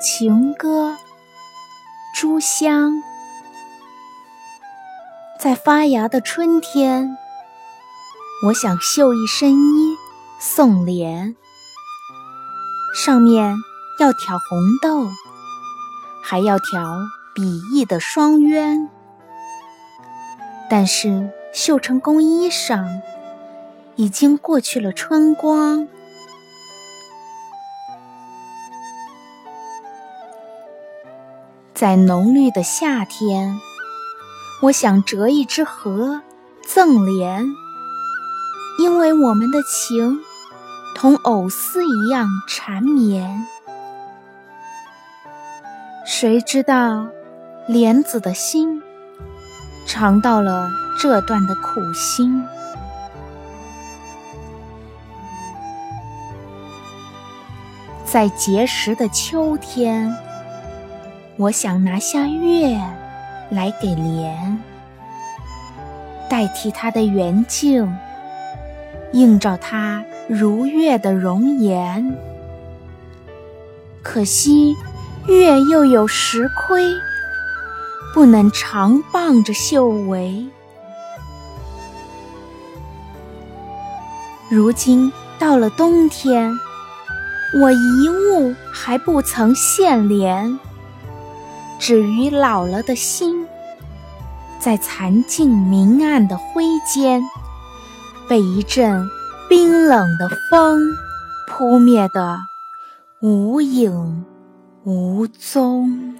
情歌，朱香。在发芽的春天，我想绣一身衣送莲，上面要挑红豆，还要挑笔翼的双鸢。但是绣成工衣裳，已经过去了春光。在浓绿的夏天。我想折一支荷赠莲，因为我们的情同藕丝一样缠绵。谁知道莲子的心尝到了这段的苦心？在结实的秋天，我想拿下月。来给莲，代替它的圆镜，映照它如月的容颜。可惜月又有时亏，不能常傍着秀围。如今到了冬天，我一物还不曾献莲。止于老了的心，在残尽明暗的灰间，被一阵冰冷的风扑灭的无影无踪。